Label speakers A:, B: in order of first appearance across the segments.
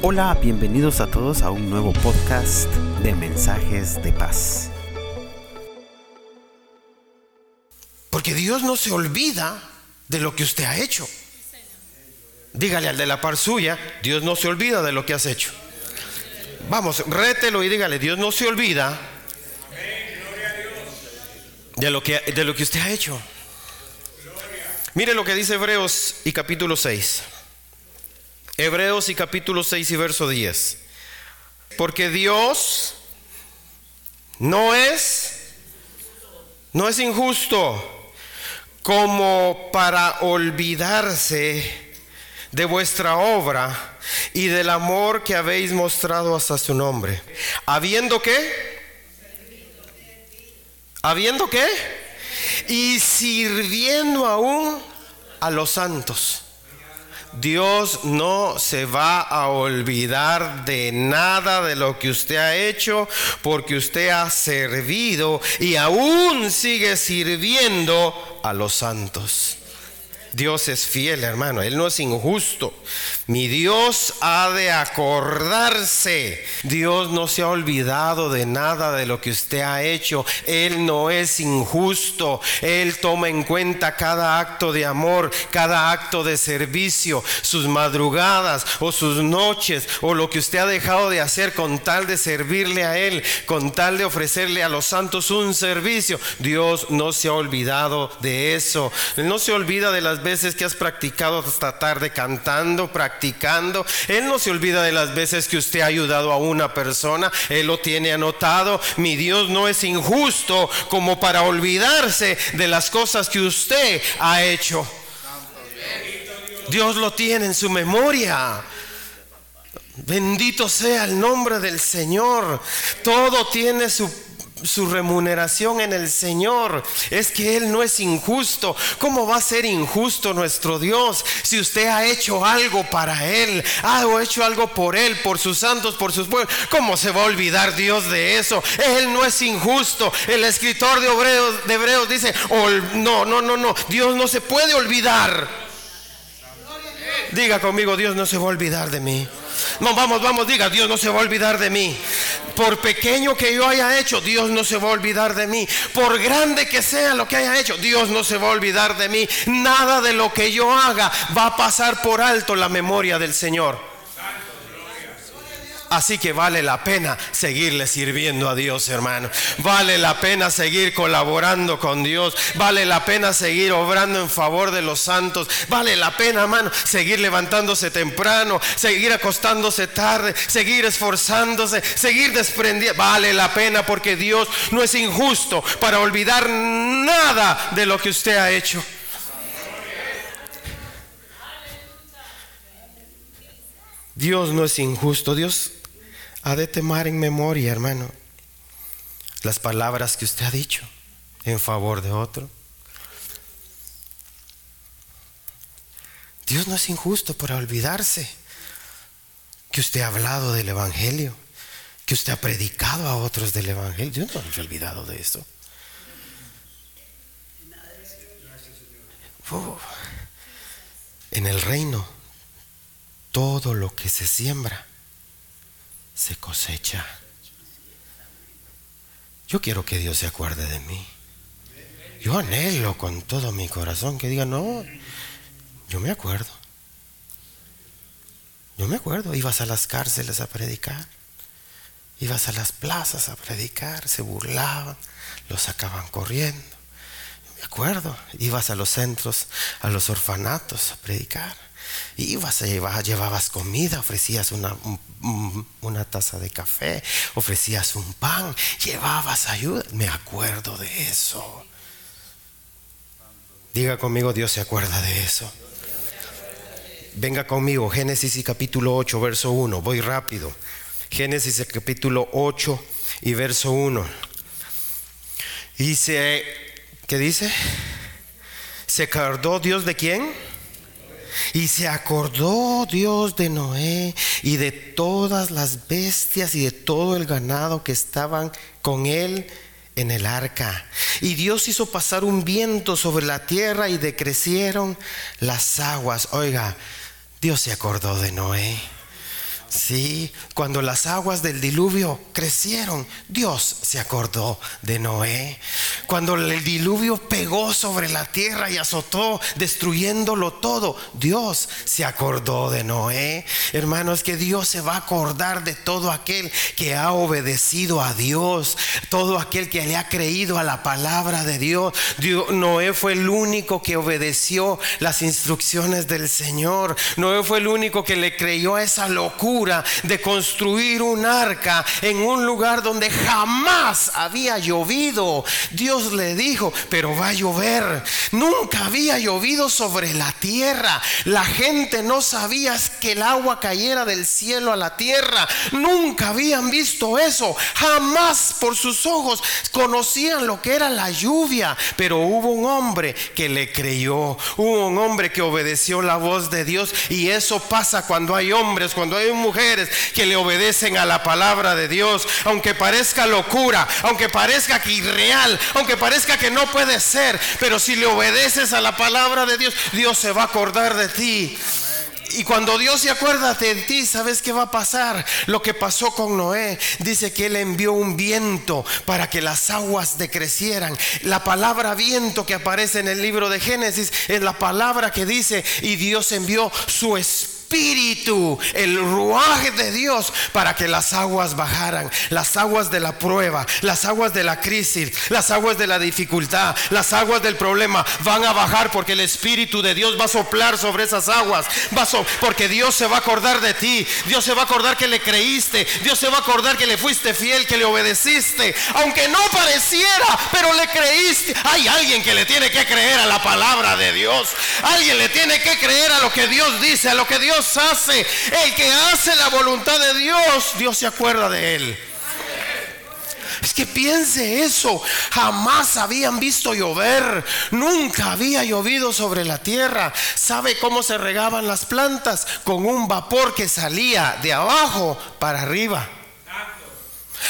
A: Hola, bienvenidos a todos a un nuevo podcast de mensajes de paz.
B: Porque Dios no se olvida de lo que usted ha hecho. Dígale al de la par suya, Dios no se olvida de lo que has hecho. Vamos, rételo y dígale, Dios no se olvida de lo que, de lo que usted ha hecho. Mire lo que dice Hebreos y capítulo 6. Hebreos y capítulo 6 y verso 10. Porque Dios no es no es injusto como para olvidarse de vuestra obra y del amor que habéis mostrado hasta su nombre. ¿Habiendo qué? ¿Habiendo qué? Y sirviendo aún a los santos. Dios no se va a olvidar de nada de lo que usted ha hecho porque usted ha servido y aún sigue sirviendo a los santos. Dios es fiel, hermano. Él no es injusto. Mi Dios ha de acordarse. Dios no se ha olvidado de nada de lo que usted ha hecho. Él no es injusto. Él toma en cuenta cada acto de amor, cada acto de servicio, sus madrugadas o sus noches o lo que usted ha dejado de hacer con tal de servirle a Él, con tal de ofrecerle a los santos un servicio. Dios no se ha olvidado de eso. Él no se olvida de las veces que has practicado hasta tarde cantando, practicando. Él no se olvida de las veces que usted ha ayudado a una persona. Él lo tiene anotado. Mi Dios no es injusto como para olvidarse de las cosas que usted ha hecho. Dios lo tiene en su memoria. Bendito sea el nombre del Señor. Todo tiene su su remuneración en el Señor. Es que Él no es injusto. ¿Cómo va a ser injusto nuestro Dios si usted ha hecho algo para Él? Ha hecho algo por Él, por sus santos, por sus pueblos. ¿Cómo se va a olvidar Dios de eso? Él no es injusto. El escritor de Hebreos, de Hebreos dice, no, no, no, no. Dios no se puede olvidar. Diga conmigo, Dios no se va a olvidar de mí. No, vamos, vamos, diga, Dios no se va a olvidar de mí. Por pequeño que yo haya hecho, Dios no se va a olvidar de mí. Por grande que sea lo que haya hecho, Dios no se va a olvidar de mí. Nada de lo que yo haga va a pasar por alto la memoria del Señor. Así que vale la pena seguirle sirviendo a Dios, hermano. Vale la pena seguir colaborando con Dios. Vale la pena seguir obrando en favor de los santos. Vale la pena, hermano, seguir levantándose temprano, seguir acostándose tarde, seguir esforzándose, seguir desprendiendo. Vale la pena porque Dios no es injusto para olvidar nada de lo que usted ha hecho. Dios no es injusto. Dios ha de temar en memoria, hermano, las palabras que usted ha dicho en favor de otro. Dios no es injusto para olvidarse que usted ha hablado del Evangelio, que usted ha predicado a otros del Evangelio. Dios no ha olvidado de eso. en el reino, todo lo que se siembra se cosecha. Yo quiero que Dios se acuerde de mí. Yo anhelo con todo mi corazón que diga, no, yo me acuerdo. Yo me acuerdo, ibas a las cárceles a predicar, ibas a las plazas a predicar, se burlaban, los sacaban corriendo. Yo me acuerdo, ibas a los centros, a los orfanatos a predicar. Ibas, llevabas, llevabas comida, ofrecías una, taza de café, ofrecías un pan, llevabas ayuda. Me acuerdo de eso. Diga conmigo, Dios se acuerda de eso. Venga conmigo, Génesis capítulo 8, verso 1. Voy rápido. Génesis capítulo 8 y verso 1. Dice, ¿qué dice? ¿Se acordó Dios de quién? Y se acordó Dios de Noé y de todas las bestias y de todo el ganado que estaban con él en el arca. Y Dios hizo pasar un viento sobre la tierra y decrecieron las aguas. Oiga, Dios se acordó de Noé. Sí, cuando las aguas del diluvio crecieron, Dios se acordó de Noé. Cuando el diluvio pegó sobre la tierra y azotó, destruyéndolo todo, Dios se acordó de Noé. Hermanos, que Dios se va a acordar de todo aquel que ha obedecido a Dios, todo aquel que le ha creído a la palabra de Dios. Noé fue el único que obedeció las instrucciones del Señor. Noé fue el único que le creyó a esa locura de construir un arca en un lugar donde jamás había llovido. Dios le dijo, pero va a llover. Nunca había llovido sobre la tierra. La gente no sabía que el agua cayera del cielo a la tierra. Nunca habían visto eso. Jamás por sus ojos conocían lo que era la lluvia. Pero hubo un hombre que le creyó. Hubo un hombre que obedeció la voz de Dios. Y eso pasa cuando hay hombres, cuando hay un mujeres que le obedecen a la palabra de Dios, aunque parezca locura, aunque parezca que irreal, aunque parezca que no puede ser, pero si le obedeces a la palabra de Dios, Dios se va a acordar de ti. Y cuando Dios se acuerda de ti, ¿sabes qué va a pasar? Lo que pasó con Noé. Dice que él envió un viento para que las aguas decrecieran. La palabra viento que aparece en el libro de Génesis es la palabra que dice, y Dios envió su espíritu espíritu, el ruaje de Dios para que las aguas bajaran, las aguas de la prueba, las aguas de la crisis, las aguas de la dificultad, las aguas del problema van a bajar porque el espíritu de Dios va a soplar sobre esas aguas, va porque Dios se va a acordar de ti, Dios se va a acordar que le creíste, Dios se va a acordar que le fuiste fiel, que le obedeciste, aunque no pareciera, pero le creíste. Hay alguien que le tiene que creer a la palabra de Dios, alguien le tiene que creer a lo que Dios dice, a lo que Dios hace. El que hace la voluntad de Dios, Dios se acuerda de él. Es que piense eso. Jamás habían visto llover. Nunca había llovido sobre la tierra. ¿Sabe cómo se regaban las plantas? Con un vapor que salía de abajo para arriba.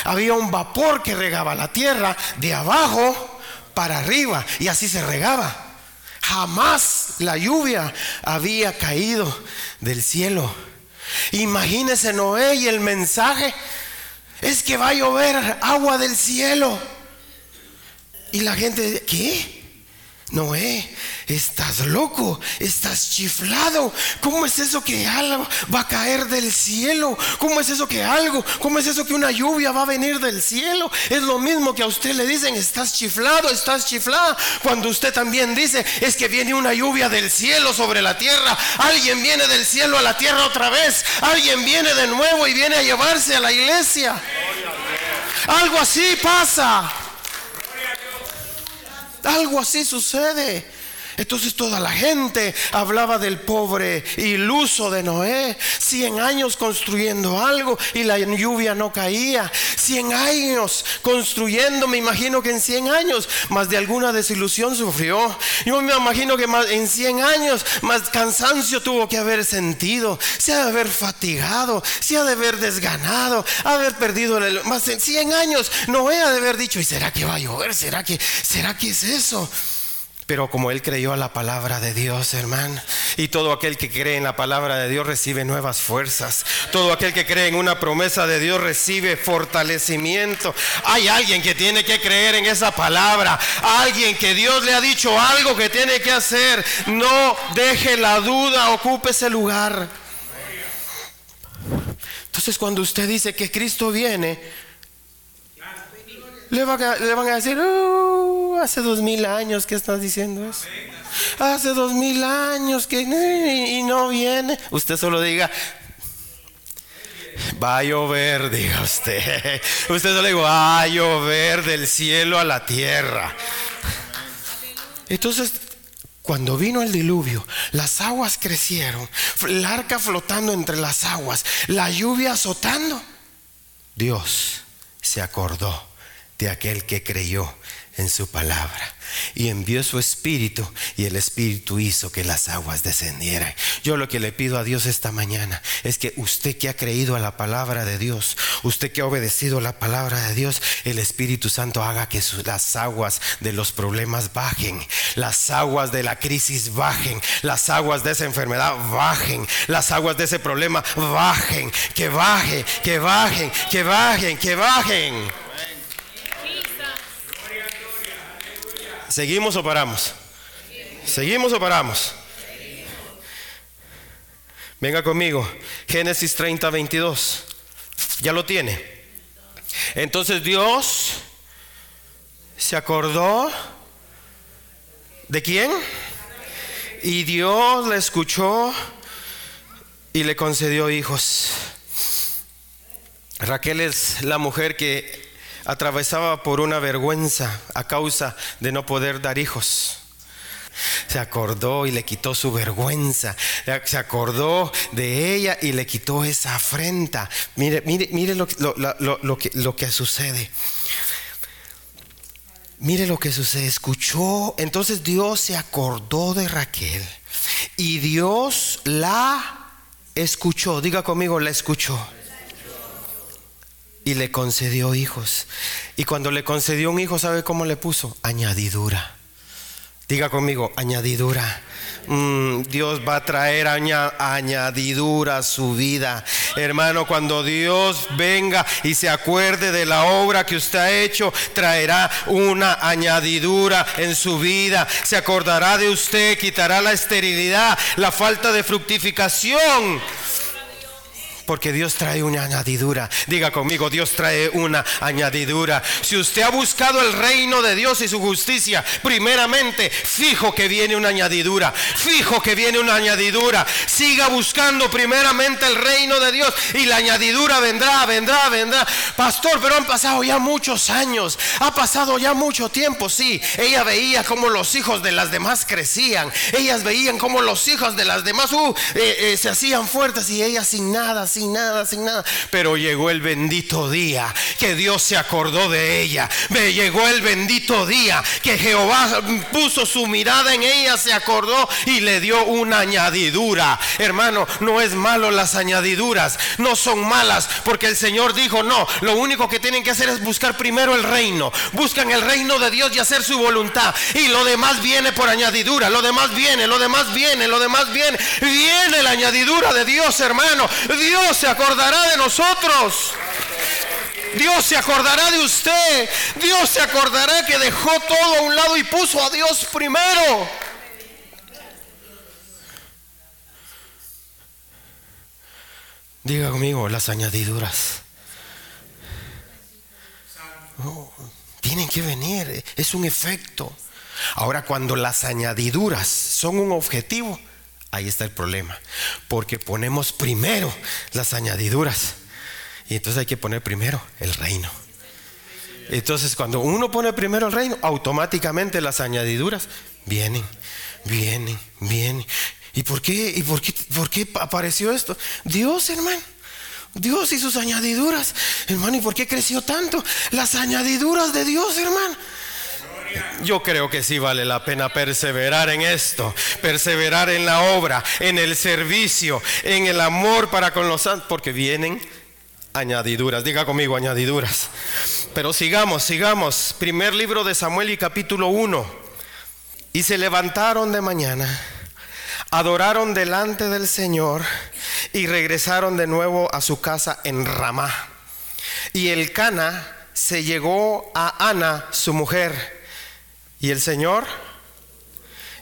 B: Había un vapor que regaba la tierra de abajo para arriba. Y así se regaba. Jamás la lluvia había caído del cielo. Imagínese Noé y el mensaje es que va a llover agua del cielo. Y la gente, ¿qué? Noé, estás loco, estás chiflado. ¿Cómo es eso que algo va a caer del cielo? ¿Cómo es eso que algo? ¿Cómo es eso que una lluvia va a venir del cielo? Es lo mismo que a usted le dicen, estás chiflado, estás chiflada. Cuando usted también dice, es que viene una lluvia del cielo sobre la tierra. Alguien viene del cielo a la tierra otra vez. Alguien viene de nuevo y viene a llevarse a la iglesia. Algo así pasa. Algo así sucede. Entonces toda la gente hablaba del pobre iluso de Noé. Cien años construyendo algo y la lluvia no caía. Cien años construyendo, me imagino que en cien años más de alguna desilusión sufrió. Yo me imagino que más, en cien años más cansancio tuvo que haber sentido. Se ha de haber fatigado, se ha de haber desganado, haber perdido el, más en cien años. Noé ha de haber dicho, ¿y será que va a llover? ¿Será que, será que es eso? Pero como él creyó a la palabra de Dios, hermano, y todo aquel que cree en la palabra de Dios recibe nuevas fuerzas. Todo aquel que cree en una promesa de Dios recibe fortalecimiento. Hay alguien que tiene que creer en esa palabra. Alguien que Dios le ha dicho algo que tiene que hacer. No deje la duda, ocupe ese lugar. Entonces cuando usted dice que Cristo viene, le, van a decir, uh, hace dos mil años que estás diciendo eso. Hace dos mil años que y no viene. Usted solo diga, va a llover, diga usted. Usted solo diga, va a llover del cielo a la tierra. Entonces, cuando vino el diluvio, las aguas crecieron, el arca flotando entre las aguas, la lluvia azotando. Dios se acordó de aquel que creyó en su palabra y envió su espíritu y el espíritu hizo que las aguas descendieran. Yo lo que le pido a Dios esta mañana es que usted que ha creído a la palabra de Dios, usted que ha obedecido la palabra de Dios, el Espíritu Santo haga que las aguas de los problemas bajen, las aguas de la crisis bajen, las aguas de esa enfermedad bajen, las aguas de ese problema bajen, que bajen, que bajen, que bajen, que bajen. ¿Seguimos o paramos? ¿Seguimos o paramos? Venga conmigo. Génesis 30, 22. Ya lo tiene. Entonces Dios se acordó de quién? Y Dios le escuchó y le concedió hijos. Raquel es la mujer que atravesaba por una vergüenza a causa de no poder dar hijos. Se acordó y le quitó su vergüenza. Se acordó de ella y le quitó esa afrenta. Mire, mire, mire lo, que, lo que sucede. Mire lo que sucede. Escuchó. Entonces Dios se acordó de Raquel. Y Dios la escuchó. Diga conmigo, la escuchó y le concedió hijos. Y cuando le concedió un hijo, ¿sabe cómo le puso? Añadidura. Diga conmigo, añadidura. Mm, Dios va a traer añadidura a su vida. Hermano, cuando Dios venga y se acuerde de la obra que usted ha hecho, traerá una añadidura en su vida. Se acordará de usted, quitará la esterilidad, la falta de fructificación porque Dios trae una añadidura. Diga conmigo, Dios trae una añadidura. Si usted ha buscado el reino de Dios y su justicia, primeramente, fijo que viene una añadidura. Fijo que viene una añadidura. Siga buscando primeramente el reino de Dios y la añadidura vendrá, vendrá, vendrá. Pastor, pero han pasado ya muchos años. Ha pasado ya mucho tiempo, sí. Ella veía como los hijos de las demás crecían. Ellas veían como los hijos de las demás uh, eh, eh, se hacían fuertes y ella sin nada, sin nada, sin nada. Pero llegó el bendito día que Dios se acordó de ella. Me llegó el bendito día que Jehová puso su mirada en ella, se acordó y le dio una añadidura. Hermano, no es malo las añadiduras, no son malas, porque el Señor dijo, no, lo único que tienen que hacer es buscar primero el reino. Buscan el reino de Dios y hacer su voluntad. Y lo demás viene por añadidura, lo demás viene, lo demás viene, lo demás viene. Viene la añadidura de Dios, hermano. Dios se acordará de nosotros. Dios se acordará de usted. Dios se acordará que dejó todo a un lado y puso a Dios primero. Diga conmigo las añadiduras. Tienen que venir, es un efecto. Ahora, cuando las añadiduras son un objetivo, Ahí está el problema. Porque ponemos primero las añadiduras. Y entonces hay que poner primero el reino. Entonces cuando uno pone primero el reino, automáticamente las añadiduras vienen, vienen, vienen. ¿Y por qué? ¿Y por qué, por qué apareció esto? Dios, hermano. Dios y sus añadiduras. Hermano, ¿y por qué creció tanto? Las añadiduras de Dios, hermano. Yo creo que sí vale la pena perseverar en esto, perseverar en la obra, en el servicio, en el amor para con los santos, porque vienen añadiduras. Diga conmigo añadiduras. Pero sigamos, sigamos. Primer libro de Samuel y capítulo 1. Y se levantaron de mañana, adoraron delante del Señor y regresaron de nuevo a su casa en Ramá. Y el Cana se llegó a Ana, su mujer ¿Y el Señor?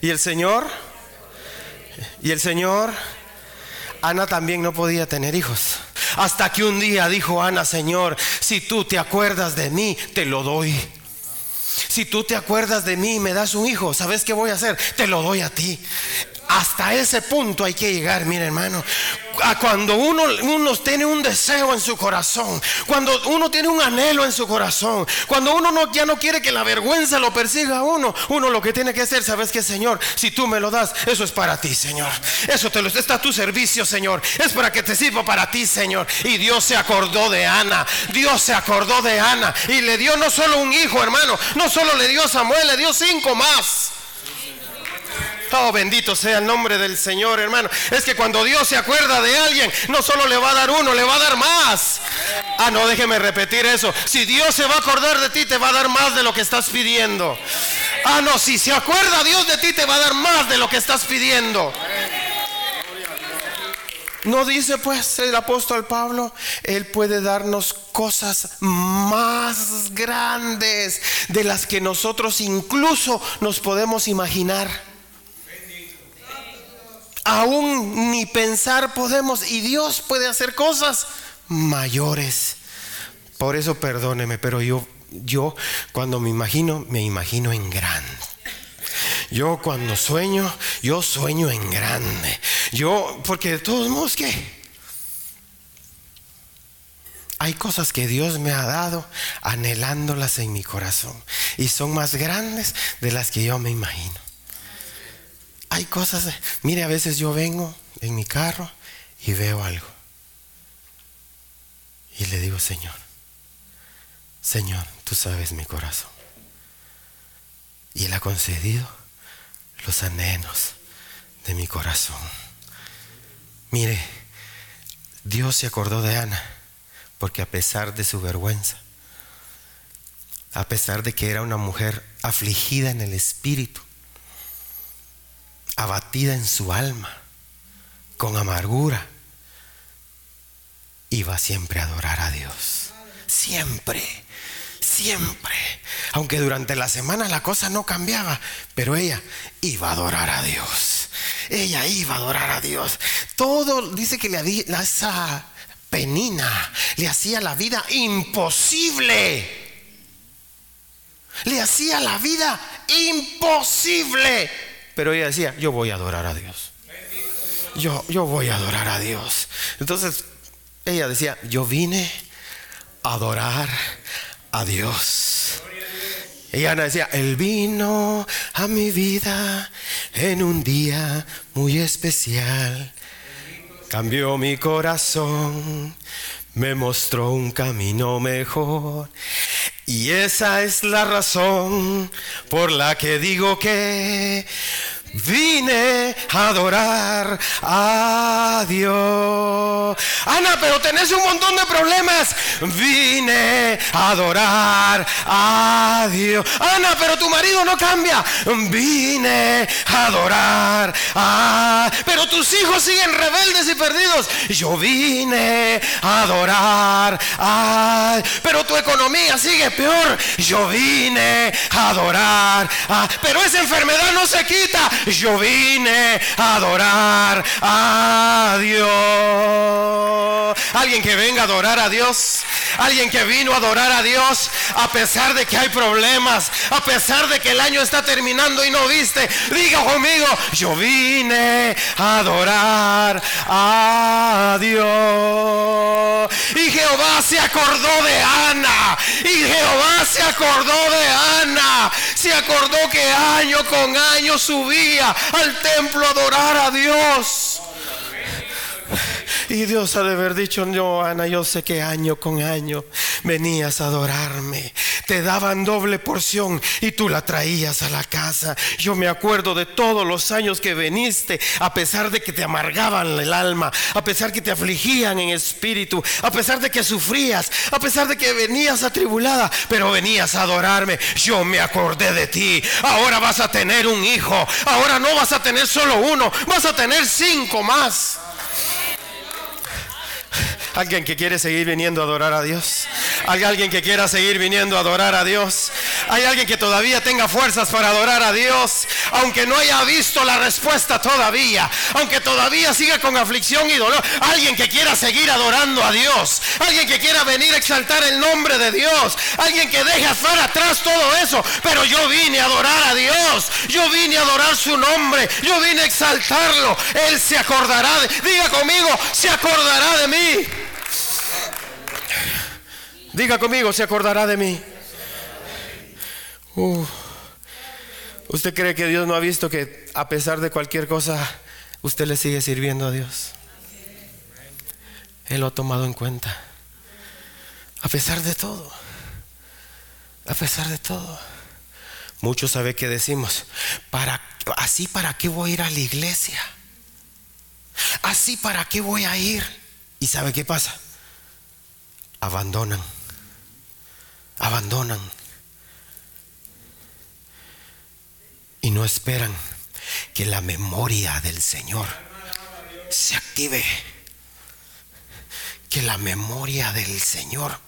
B: ¿Y el Señor? ¿Y el Señor? Ana también no podía tener hijos. Hasta que un día dijo Ana, Señor, si tú te acuerdas de mí, te lo doy. Si tú te acuerdas de mí y me das un hijo, ¿sabes qué voy a hacer? Te lo doy a ti. Hasta ese punto hay que llegar, mire hermano. A cuando uno, uno tiene un deseo en su corazón, cuando uno tiene un anhelo en su corazón, cuando uno no, ya no quiere que la vergüenza lo persiga a uno, uno lo que tiene que hacer, sabes que Señor, si tú me lo das, eso es para ti, Señor. Eso te lo está a tu servicio, Señor. Es para que te sirva para ti, Señor. Y Dios se acordó de Ana. Dios se acordó de Ana y le dio no solo un hijo, hermano, no solo le dio Samuel, le dio cinco más. Oh, bendito sea el nombre del Señor, hermano. Es que cuando Dios se acuerda de alguien, no solo le va a dar uno, le va a dar más. Ah, no, déjeme repetir eso. Si Dios se va a acordar de ti, te va a dar más de lo que estás pidiendo. Ah, no, si se acuerda Dios de ti, te va a dar más de lo que estás pidiendo. No dice pues el apóstol Pablo, Él puede darnos cosas más grandes de las que nosotros incluso nos podemos imaginar aún ni pensar podemos y Dios puede hacer cosas mayores. Por eso perdóneme, pero yo yo cuando me imagino me imagino en grande. Yo cuando sueño, yo sueño en grande. Yo porque de todos modos que hay cosas que Dios me ha dado anhelándolas en mi corazón y son más grandes de las que yo me imagino. Hay cosas, mire, a veces yo vengo en mi carro y veo algo. Y le digo, Señor, Señor, tú sabes mi corazón. Y Él ha concedido los anhelos de mi corazón. Mire, Dios se acordó de Ana, porque a pesar de su vergüenza, a pesar de que era una mujer afligida en el espíritu, abatida en su alma, con amargura, iba siempre a adorar a Dios. Siempre, siempre. Aunque durante la semana la cosa no cambiaba, pero ella iba a adorar a Dios. Ella iba a adorar a Dios. Todo dice que le esa penina le hacía la vida imposible. Le hacía la vida imposible. Pero ella decía, yo voy a adorar a Dios. Yo, yo voy a adorar a Dios. Entonces, ella decía, yo vine a adorar a Dios. Y Ana decía, Él vino a mi vida en un día muy especial. Cambió mi corazón, me mostró un camino mejor. Y esa es la razón por la que digo que Vine a adorar a Dios. Ana, pero tenés un montón de problemas. Vine a adorar a Dios. Ana, pero tu marido no cambia. Vine a adorar a... Pero tus hijos siguen rebeldes y perdidos. Yo vine a adorar a... Pero tu economía sigue peor. Yo vine a adorar a... Pero esa enfermedad no se quita yo vine a adorar a Dios. Alguien que venga a adorar a Dios. Alguien que vino a adorar a Dios a pesar de que hay problemas, a pesar de que el año está terminando y no viste. Diga conmigo, yo vine a adorar a Dios. Y Jehová se acordó de Ana. Y Jehová se acordó de Ana. Se acordó que año con año subía al templo a adorar a Dios. Y Dios ha de haber dicho, no, Ana, yo sé que año con año venías a adorarme. Te daban doble porción y tú la traías a la casa. Yo me acuerdo de todos los años que veniste, a pesar de que te amargaban el alma, a pesar que te afligían en espíritu, a pesar de que sufrías, a pesar de que venías atribulada, pero venías a adorarme. Yo me acordé de ti. Ahora vas a tener un hijo. Ahora no vas a tener solo uno, vas a tener cinco más. Alguien que quiere seguir viniendo a adorar a Dios. Hay alguien que quiera seguir viniendo a adorar a Dios. Hay alguien que todavía tenga fuerzas para adorar a Dios, aunque no haya visto la respuesta todavía, aunque todavía siga con aflicción y dolor. Alguien que quiera seguir adorando a Dios, alguien que quiera venir a exaltar el nombre de Dios, alguien que deje fuera atrás todo eso. Pero yo vine a adorar a Dios, yo vine a adorar su nombre, yo vine a exaltarlo. Él se acordará de, diga conmigo, se acordará de mí. Diga conmigo, se acordará de mí. Uh. ¿Usted cree que Dios no ha visto que a pesar de cualquier cosa, usted le sigue sirviendo a Dios? Él lo ha tomado en cuenta. A pesar de todo. A pesar de todo. Muchos saben que decimos, para, así para qué voy a ir a la iglesia. Así para qué voy a ir. ¿Y sabe qué pasa? Abandonan. Abandonan y no esperan que la memoria del Señor se active. Que la memoria del Señor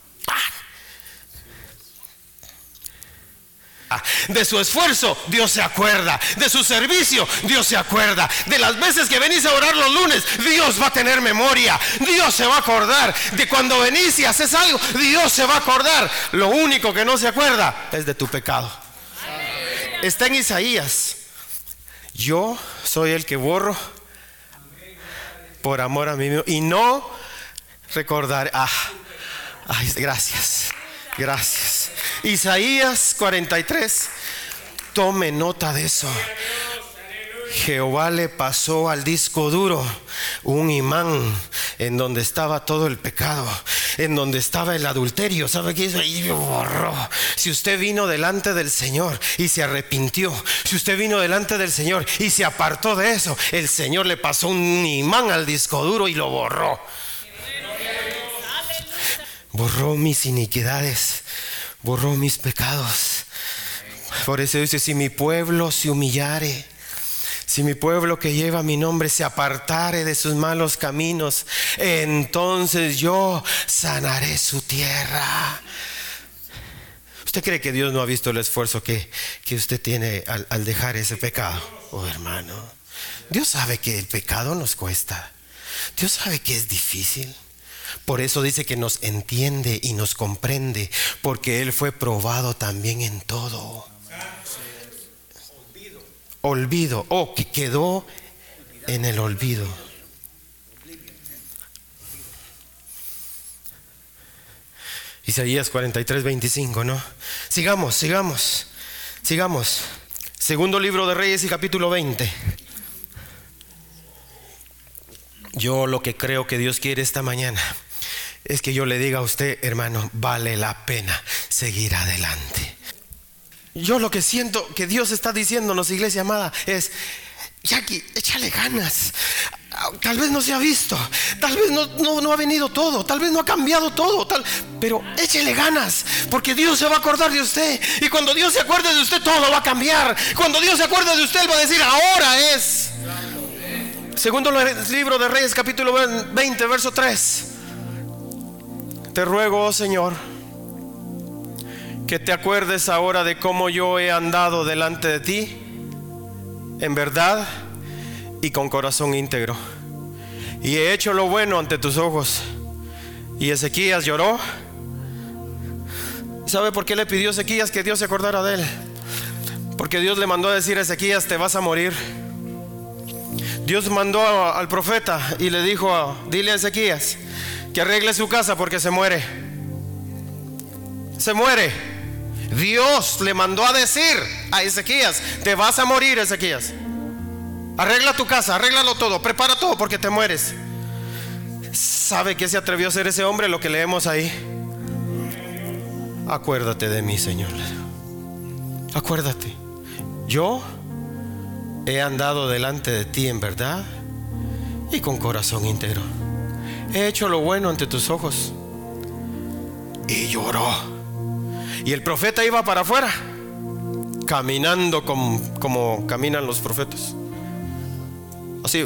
B: De su esfuerzo, Dios se acuerda. De su servicio, Dios se acuerda. De las veces que venís a orar los lunes, Dios va a tener memoria. Dios se va a acordar. De cuando venís y haces algo, Dios se va a acordar. Lo único que no se acuerda es de tu pecado. Está en Isaías. Yo soy el que borro por amor a mí mismo y no recordar. Ah, ay, gracias, gracias. Isaías 43. Tome nota de eso. Jehová le pasó al disco duro un imán en donde estaba todo el pecado, en donde estaba el adulterio. ¿Sabe qué hizo? Y borró. Si usted vino delante del Señor y se arrepintió, si usted vino delante del Señor y se apartó de eso, el Señor le pasó un imán al disco duro y lo borró. Borró mis iniquidades, borró mis pecados. Por eso dice, si mi pueblo se humillare, si mi pueblo que lleva mi nombre se apartare de sus malos caminos, entonces yo sanaré su tierra. ¿Usted cree que Dios no ha visto el esfuerzo que, usted tiene al, al, dejar ese pecado? Oh hermano, Dios sabe que el pecado nos cuesta. Dios sabe que es difícil. Por eso dice que nos entiende y nos comprende, porque Él fue probado también en todo olvido, o oh, que quedó en el olvido. Isaías 43, 25, ¿no? Sigamos, sigamos, sigamos. Segundo libro de Reyes y capítulo 20. Yo lo que creo que Dios quiere esta mañana es que yo le diga a usted, hermano, vale la pena seguir adelante. Yo lo que siento que Dios está diciéndonos, iglesia amada, es, Jackie, échale ganas. Tal vez no se ha visto, tal vez no, ha venido todo, tal vez no ha cambiado todo, tal, pero échele ganas, porque Dios se va a acordar de usted. Y cuando Dios se acuerde de usted, todo va a cambiar. Cuando Dios se acuerde de usted, Él va a decir, ahora es. Segundo libro de Reyes, capítulo 20, verso 3. Te ruego, oh Señor que te acuerdes ahora de cómo yo he andado delante de ti, en verdad y con corazón íntegro. Y he hecho lo bueno ante tus ojos. Y Ezequías lloró. ¿Sabe por qué le pidió Ezequías que Dios se acordara de él? Porque Dios le mandó a decir a Ezequías, te vas a morir. Dios mandó al profeta y le dijo, dile a Ezequías arregle su casa porque se muere. Se muere. Dios le mandó a decir a Ezequías, te vas a morir Ezequías. Arregla tu casa, arréglalo todo, prepara todo porque te mueres. ¿Sabe qué se atrevió a hacer ese hombre? Lo que leemos ahí. Acuérdate de mí, Señor. Acuérdate. Yo he andado delante de ti en verdad y con corazón íntegro. He hecho lo bueno ante tus ojos. Y lloró. Y el profeta iba para afuera, caminando como, caminan los profetas. Así,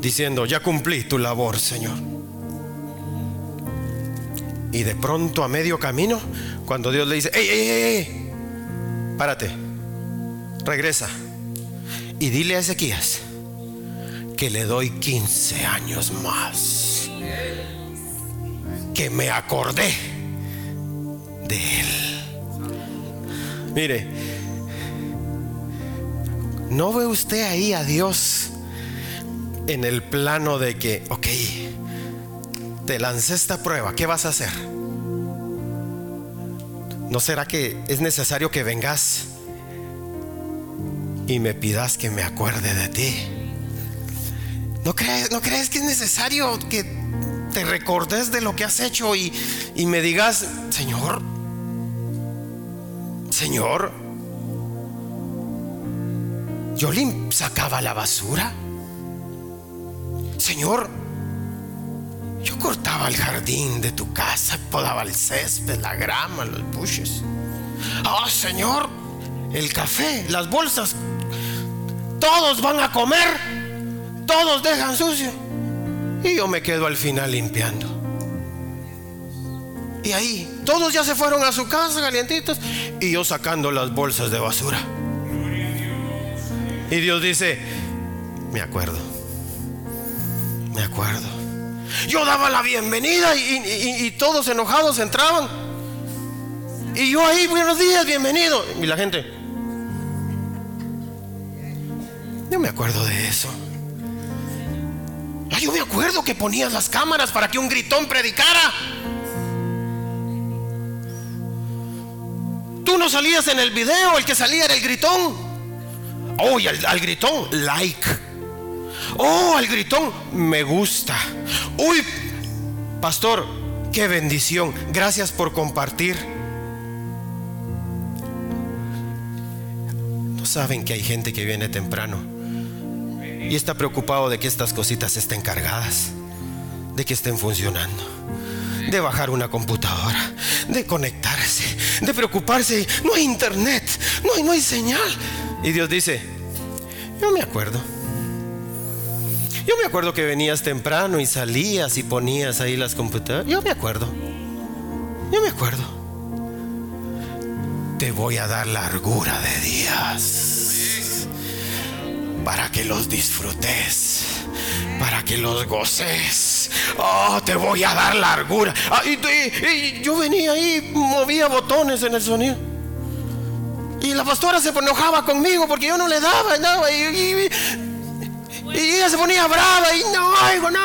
B: diciendo, ya cumplí tu labor, Señor. Y de pronto a medio camino, cuando Dios le dice, ¡Ey, ey, ey! ey! Párate, regresa. Y dile a Ezequías que le doy 15 años más. Que me acordé de él. Mire, ¿no ve usted ahí a Dios en el plano de que, ok, te lancé esta prueba, ¿qué vas a hacer? ¿No será que es necesario que vengas y me pidas que me acuerde de ti? ¿No crees, ¿no crees que es necesario que te recordes de lo que has hecho y, me digas, Señor, Señor, yo le sacaba la basura? Señor, yo cortaba el jardín de tu casa, podaba el césped, la grama, los bushes. Ah, Señor, el café, las bolsas, todos van a comer, todos dejan sucio. Y yo me quedo al final limpiando. Y ahí, todos ya se fueron a su casa calientitos y yo sacando las bolsas de basura. Y Dios dice, me acuerdo, me acuerdo. Yo daba la bienvenida y, todos enojados entraban. Y yo ahí, buenos días, bienvenido. Y la gente, yo me acuerdo de eso. Yo me acuerdo que ponías las cámaras para que un gritón predicara. Tú no salías en el video, el que salía era el gritón. Oh, al, al gritón, like. Oh, al gritón, me gusta. Uy, pastor, qué bendición. Gracias por compartir. No saben que hay gente que viene temprano y está preocupado de que estas cositas estén cargadas, de que estén funcionando, de bajar una computadora, de conectarse, de preocuparse. No hay internet, no hay, señal. Y Dios dice, yo me acuerdo. Yo me acuerdo que venías temprano y salías y ponías ahí las computadoras. Yo me acuerdo. Yo me acuerdo. Te voy a dar largura de días para que los disfrutes, para que los goces. Oh, te voy a dar largura. Ah, y, yo venía ahí, movía botones en el sonido. Y la pastora se enojaba conmigo porque yo no le daba, y, ella se ponía brava y no no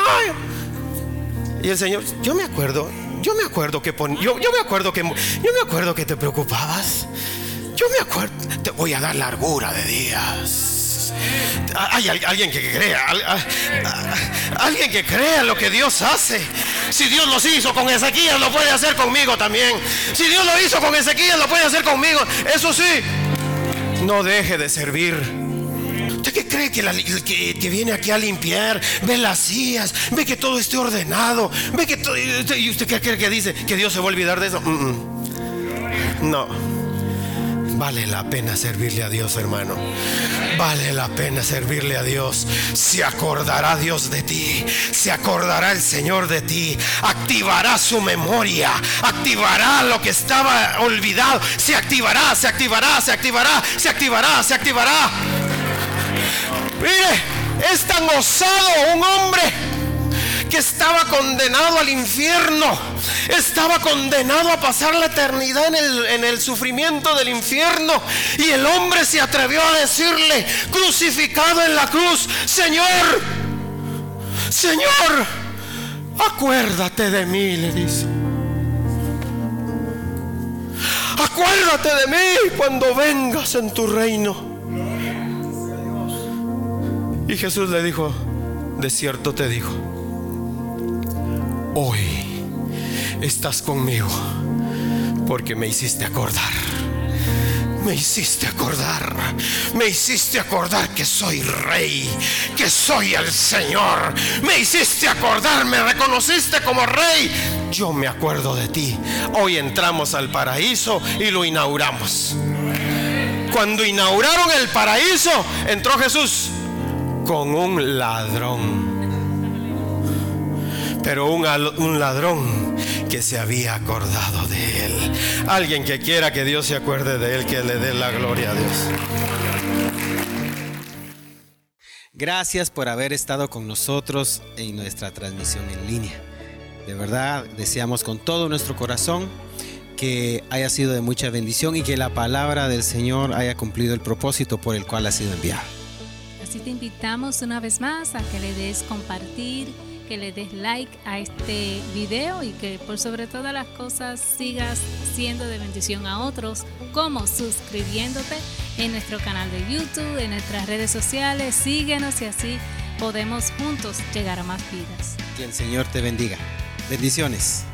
B: Y el Señor, yo me acuerdo, yo me acuerdo que yo, yo me acuerdo que yo me acuerdo que te preocupabas. Yo me acuerdo, te voy a dar largura de días. Hay alguien que crea, alguien que crea lo que Dios hace. Si Dios los hizo con Ezequiel, lo puede hacer conmigo también. Si Dios lo hizo con Ezequiel, lo puede hacer conmigo. Eso sí, no deje de servir. ¿Usted qué cree que, viene aquí a limpiar? Ve las sillas, ve que todo esté ordenado, ve que todo. ¿Y usted qué cree que dice? ¿Que Dios se va a olvidar de eso? Mm, mm. No. Vale la pena servirle a Dios, hermano. Vale la pena servirle a Dios. Se acordará Dios de ti. Se acordará el Señor de ti. Activará su memoria. Activará lo que estaba olvidado. Se activará, se activará, se activará, se activará, se activará. Mire, es tan osado un hombre estaba condenado al infierno, estaba condenado a pasar la eternidad en el, en el sufrimiento del infierno. Y el hombre se atrevió a decirle, crucificado en la cruz, Señor, Señor, acuérdate de mí, le dice. Acuérdate de mí cuando vengas en tu reino. Y Jesús le dijo, de cierto te digo, hoy estás conmigo porque me hiciste acordar. Me hiciste acordar, me hiciste acordar que soy rey, que soy el Señor. Me hiciste acordar, me reconociste como rey. Yo me acuerdo de ti. Hoy entramos al paraíso y lo inauguramos. Cuando inauguraron el paraíso, entró Jesús con un ladrón pero un, ladrón que se había acordado de él. Alguien que quiera que Dios se acuerde de él, que le dé la gloria a Dios.
A: Gracias por haber estado con nosotros en nuestra transmisión en línea. De verdad, deseamos con todo nuestro corazón que haya sido de mucha bendición y que la palabra del Señor haya cumplido el propósito por el cual ha sido enviado.
C: Así te invitamos una vez más a que le des compartir, que le des like a este video y que por sobre todas las cosas sigas siendo de bendición a otros, como suscribiéndote en nuestro canal de YouTube, en nuestras redes sociales, síguenos y así podemos juntos llegar a más vidas.
A: Que el Señor te bendiga. Bendiciones.